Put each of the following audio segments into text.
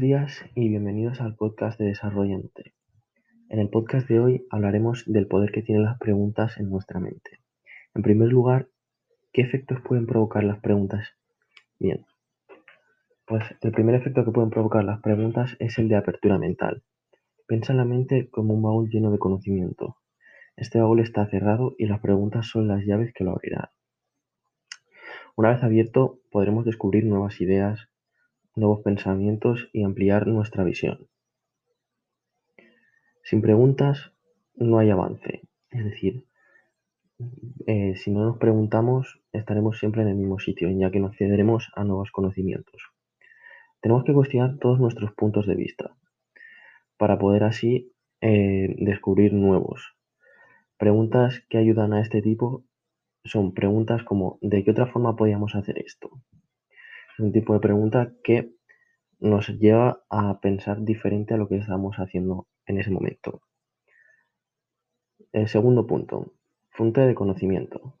Buenos días y bienvenidos al podcast de Desarrollante. En el podcast de hoy hablaremos del poder que tienen las preguntas en nuestra mente. En primer lugar, ¿qué efectos pueden provocar las preguntas? Bien, pues el primer efecto que pueden provocar las preguntas es el de apertura mental. Piensa en la mente como un baúl lleno de conocimiento. Este baúl está cerrado y las preguntas son las llaves que lo abrirán. Una vez abierto, podremos descubrir nuevas ideas, nuevos pensamientos y ampliar nuestra visión. Sin preguntas no hay avance. Es decir, eh, si no nos preguntamos, estaremos siempre en el mismo sitio, ya que no accederemos a nuevos conocimientos. Tenemos que cuestionar todos nuestros puntos de vista para poder así eh, descubrir nuevos. Preguntas que ayudan a este tipo son preguntas como ¿de qué otra forma podríamos hacer esto? Un tipo de pregunta que nos lleva a pensar diferente a lo que estamos haciendo en ese momento. El segundo punto, fuente de conocimiento.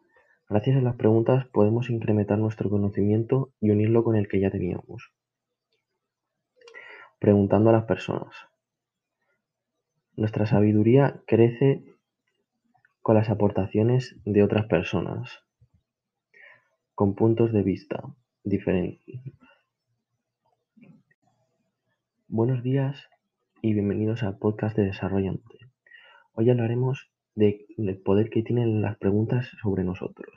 Gracias a las preguntas podemos incrementar nuestro conocimiento y unirlo con el que ya teníamos. Preguntando a las personas. Nuestra sabiduría crece con las aportaciones de otras personas, con puntos de vista diferentes. Buenos días y bienvenidos al podcast de Desarrollante. Hoy hablaremos del poder que tienen las preguntas sobre nosotros.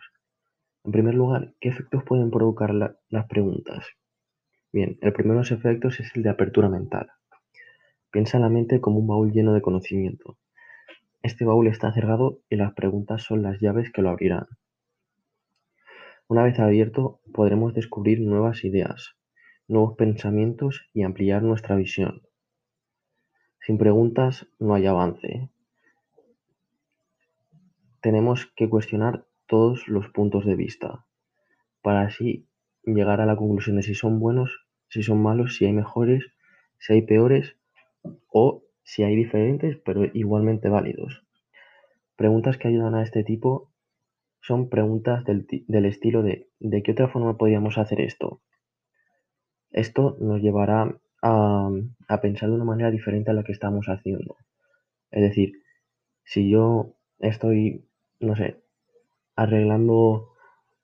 En primer lugar, ¿qué efectos pueden provocar las preguntas? Bien, el primero de los efectos es el de apertura mental. Piensa en la mente como un baúl lleno de conocimiento. Este baúl está cerrado y las preguntas son las llaves que lo abrirán. Una vez abierto, podremos descubrir nuevas ideas, nuevos pensamientos y ampliar nuestra visión. Sin preguntas no hay avance. Tenemos que cuestionar todos los puntos de vista para así llegar a la conclusión de si son buenos, si son malos, si hay mejores, si hay peores o si hay diferentes pero igualmente válidos. Preguntas que ayudan a este tipo son preguntas del, estilo de ¿de qué otra forma podríamos hacer esto? Esto nos llevará a, a pensar de una manera diferente a la que estamos haciendo. Es decir, si yo estoy, no sé, arreglando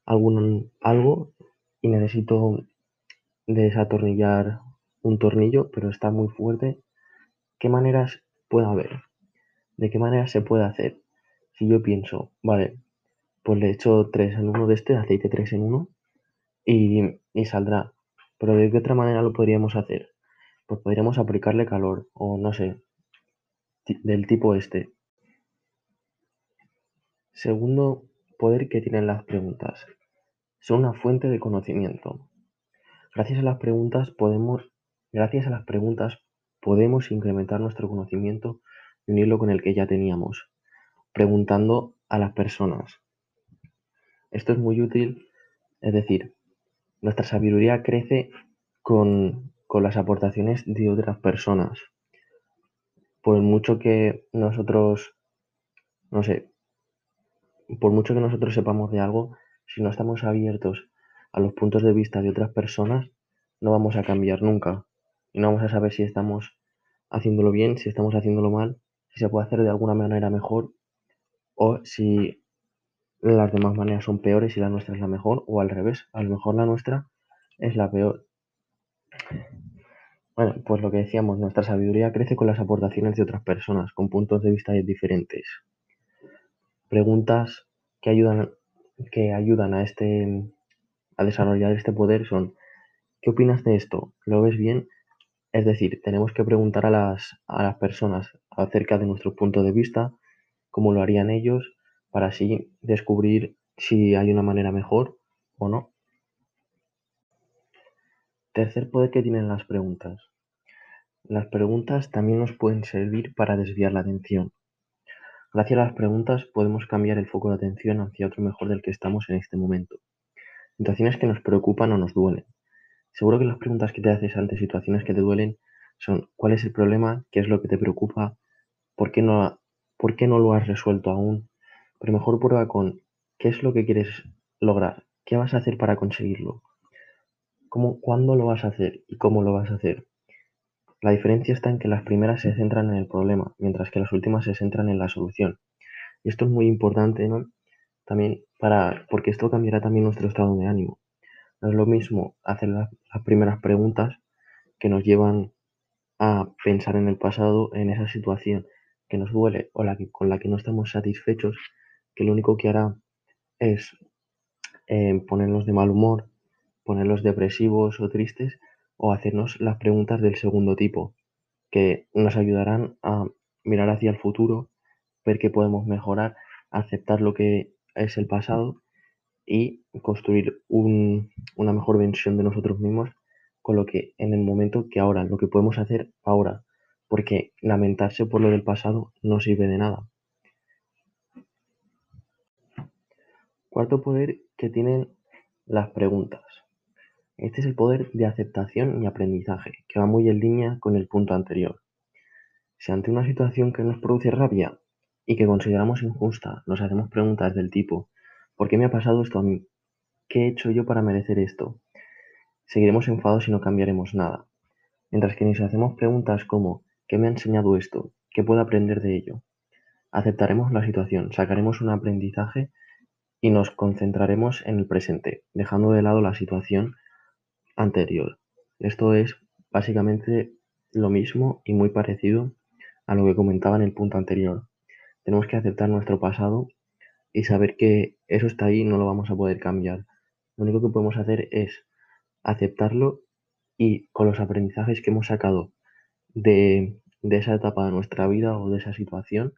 algún, algo y necesito desatornillar un tornillo, pero está muy fuerte, ¿Qué maneras puede haber? ¿De qué manera se puede hacer? Si yo pienso, vale, pues le echo 3 en 1 de este, aceite 3 en 1 y, y saldrá. Pero ¿de qué otra manera lo podríamos hacer? Pues podríamos aplicarle calor o no sé, del tipo este. Segundo poder que tienen las preguntas. Son una fuente de conocimiento. Gracias a las preguntas podemos, gracias a las preguntas podemos incrementar nuestro conocimiento y unirlo con el que ya teníamos, preguntando a las personas. Esto es muy útil, es decir, nuestra sabiduría crece con, las aportaciones de otras personas. Por mucho que nosotros, no sé, por mucho que nosotros sepamos de algo, si no estamos abiertos a los puntos de vista de otras personas, no vamos a cambiar nunca y no vamos a saber si estamos haciéndolo bien, si estamos haciéndolo mal, si se puede hacer de alguna manera mejor o si las demás maneras son peores y la nuestra es la mejor o al revés, a lo mejor la nuestra es la peor. Bueno, pues lo que decíamos, nuestra sabiduría crece con las aportaciones de otras personas, con puntos de vista diferentes. Preguntas que ayudan, que ayudan a este a desarrollar este poder son ¿qué opinas de esto? ¿Lo ves bien? Es decir, tenemos que preguntar a las, a las personas acerca de nuestro punto de vista, cómo lo harían ellos, para así descubrir si hay una manera mejor o no. Tercer poder que tienen las preguntas. Las preguntas también nos pueden servir para desviar la atención. Gracias a las preguntas podemos cambiar el foco de atención hacia otro mejor del que estamos en este momento. Situaciones que nos preocupan o nos duelen. Seguro que las preguntas que te haces ante situaciones que te duelen son ¿cuál es el problema? ¿Qué es lo que te preocupa? ¿Por qué no, por qué no lo has resuelto aún? Pero mejor prueba con ¿qué es lo que quieres lograr? ¿Qué vas a hacer para conseguirlo? ¿Cómo, ¿Cuándo lo vas a hacer y cómo lo vas a hacer? La diferencia está en que las primeras se centran en el problema, mientras que las últimas se centran en la solución. Y esto es muy importante, ¿no? También para, porque esto cambiará también nuestro estado de ánimo. No es lo mismo hacer las primeras preguntas que nos llevan a pensar en el pasado, en esa situación que nos duele o la que, con la que no estamos satisfechos, que lo único que hará es eh, ponernos de mal humor, ponerlos depresivos o tristes o hacernos las preguntas del segundo tipo, que nos ayudarán a mirar hacia el futuro, ver qué podemos mejorar, aceptar lo que es el pasado y construir una mejor versión de nosotros mismos con lo que en el momento que ahora, lo que podemos hacer ahora, porque lamentarse por lo del pasado no sirve de nada. Cuarto poder que tienen las preguntas. Este es el poder de aceptación y aprendizaje, que va muy en línea con el punto anterior. Si ante una situación que nos produce rabia y que consideramos injusta, nos hacemos preguntas del tipo ¿por qué me ha pasado esto a mí? ¿Qué he hecho yo para merecer esto? Seguiremos enfadados y no cambiaremos nada. Mientras que ni si hacemos preguntas como ¿qué me ha enseñado esto? ¿Qué puedo aprender de ello? Aceptaremos la situación, sacaremos un aprendizaje y nos concentraremos en el presente, dejando de lado la situación anterior. Esto es básicamente lo mismo y muy parecido a lo que comentaba en el punto anterior. Tenemos que aceptar nuestro pasado y saber que eso está ahí y no lo vamos a poder cambiar. Lo único que podemos hacer es aceptarlo y con los aprendizajes que hemos sacado de, de esa etapa de nuestra vida o de esa situación,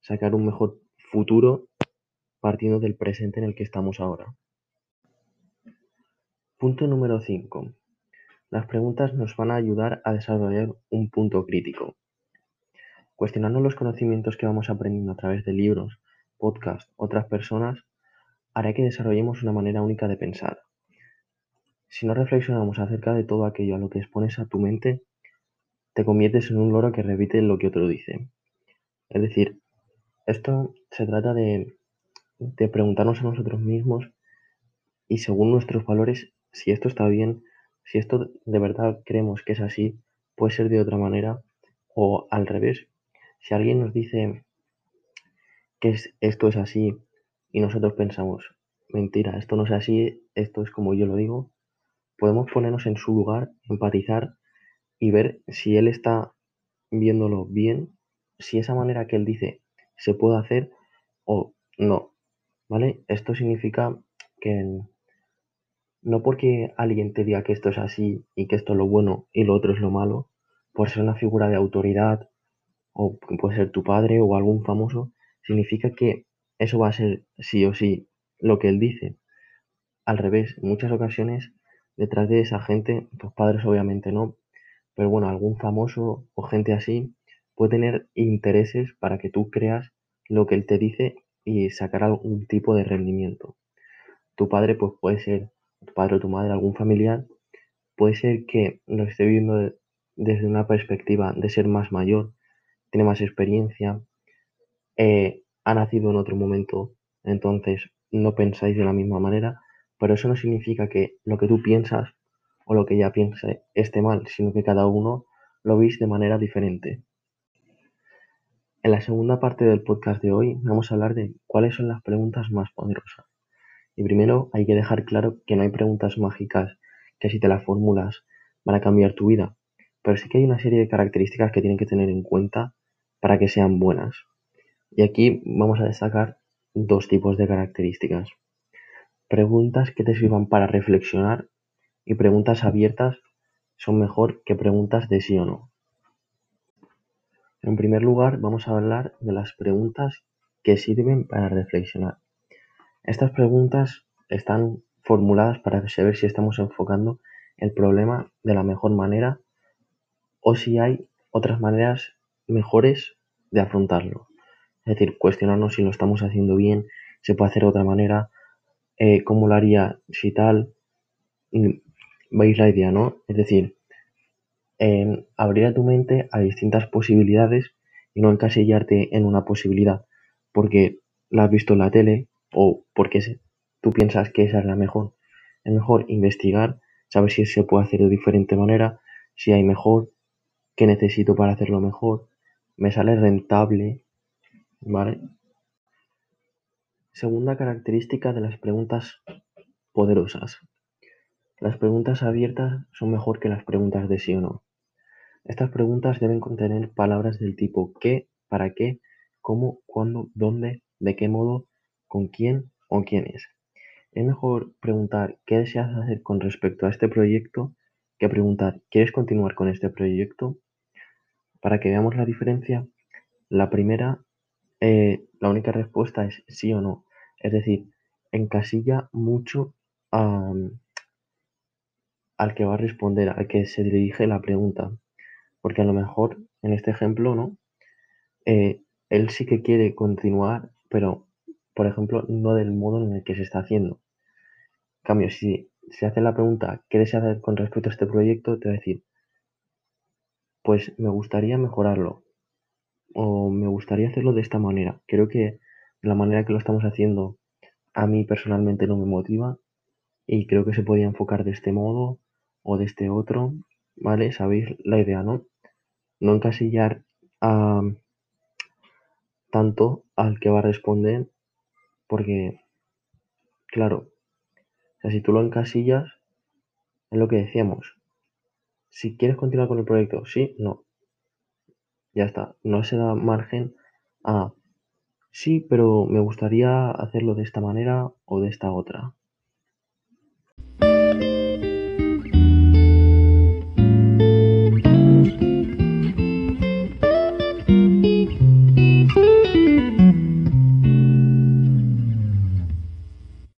sacar un mejor futuro partiendo del presente en el que estamos ahora. Punto número 5. Las preguntas nos van a ayudar a desarrollar un punto crítico. Cuestionando los conocimientos que vamos aprendiendo a través de libros, podcasts, otras personas, hará que desarrollemos una manera única de pensar. Si no reflexionamos acerca de todo aquello a lo que expones a tu mente, te conviertes en un loro que repite lo que otro dice. Es decir, esto se trata de de preguntarnos a nosotros mismos y según nuestros valores si esto está bien, si esto de verdad creemos que es así, puede ser de otra manera o al revés. Si alguien nos dice que esto es así y nosotros pensamos, mentira, esto no es así, esto es como yo lo digo, podemos ponernos en su lugar, empatizar y ver si él está viéndolo bien, si esa manera que él dice se puede hacer o no. ¿Vale? Esto significa que no porque alguien te diga que esto es así y que esto es lo bueno y lo otro es lo malo, por ser una figura de autoridad o puede ser tu padre o algún famoso, significa que eso va a ser sí o sí lo que él dice. Al revés, en muchas ocasiones detrás de esa gente, tus padres obviamente no, pero bueno, algún famoso o gente así puede tener intereses para que tú creas lo que él te dice y sacar algún tipo de rendimiento. Tu padre, pues puede ser, tu padre o tu madre, algún familiar, puede ser que lo esté viendo desde una perspectiva de ser más mayor, tiene más experiencia, eh, ha nacido en otro momento, entonces no pensáis de la misma manera, pero eso no significa que lo que tú piensas o lo que ella piense esté mal, sino que cada uno lo veis de manera diferente. En la segunda parte del podcast de hoy vamos a hablar de cuáles son las preguntas más poderosas. Y primero hay que dejar claro que no hay preguntas mágicas que si te las formulas van a cambiar tu vida, pero sí que hay una serie de características que tienen que tener en cuenta para que sean buenas. Y aquí vamos a destacar dos tipos de características. Preguntas que te sirvan para reflexionar y preguntas abiertas son mejor que preguntas de sí o no. En primer lugar, vamos a hablar de las preguntas que sirven para reflexionar. Estas preguntas están formuladas para saber si estamos enfocando el problema de la mejor manera o si hay otras maneras mejores de afrontarlo. Es decir, cuestionarnos si lo estamos haciendo bien, se puede hacer de otra manera, eh, cómo lo haría si tal. Mm, veis la idea, ¿no? Es decir, en abrir tu mente a distintas posibilidades y no encasillarte en una posibilidad porque la has visto en la tele o porque tú piensas que esa es la mejor. Es mejor investigar, saber si se puede hacer de diferente manera, si hay mejor qué necesito para hacerlo mejor, me sale rentable, ¿vale? Segunda característica de las preguntas poderosas. Las preguntas abiertas son mejor que las preguntas de sí o no. Estas preguntas deben contener palabras del tipo qué, para qué, cómo, cuándo, dónde, de qué modo, con quién o quiénes. Es mejor preguntar qué deseas hacer con respecto a este proyecto que preguntar ¿quieres continuar con este proyecto? Para que veamos la diferencia, la primera, eh, la única respuesta es sí o no. Es decir, encasilla mucho al que va a responder, al que se dirige la pregunta. Porque a lo mejor, en este ejemplo, ¿no? Eh, él sí que quiere continuar, pero, por ejemplo, no del modo en el que se está haciendo. En cambio, si se hace la pregunta, ¿qué deseas hacer con respecto a este proyecto? Te va a decir, pues me gustaría mejorarlo o me gustaría hacerlo de esta manera. Creo que la manera que lo estamos haciendo a mí personalmente no me motiva y creo que se podía enfocar de este modo o de este otro, ¿vale? Sabéis la idea, ¿no? No encasillar a, tanto al que va a responder porque, claro, si tú lo encasillas, es lo que decíamos. Si quieres continuar con el proyecto, sí, no. Ya está. No se da margen a sí, pero me gustaría hacerlo de esta manera o de esta otra.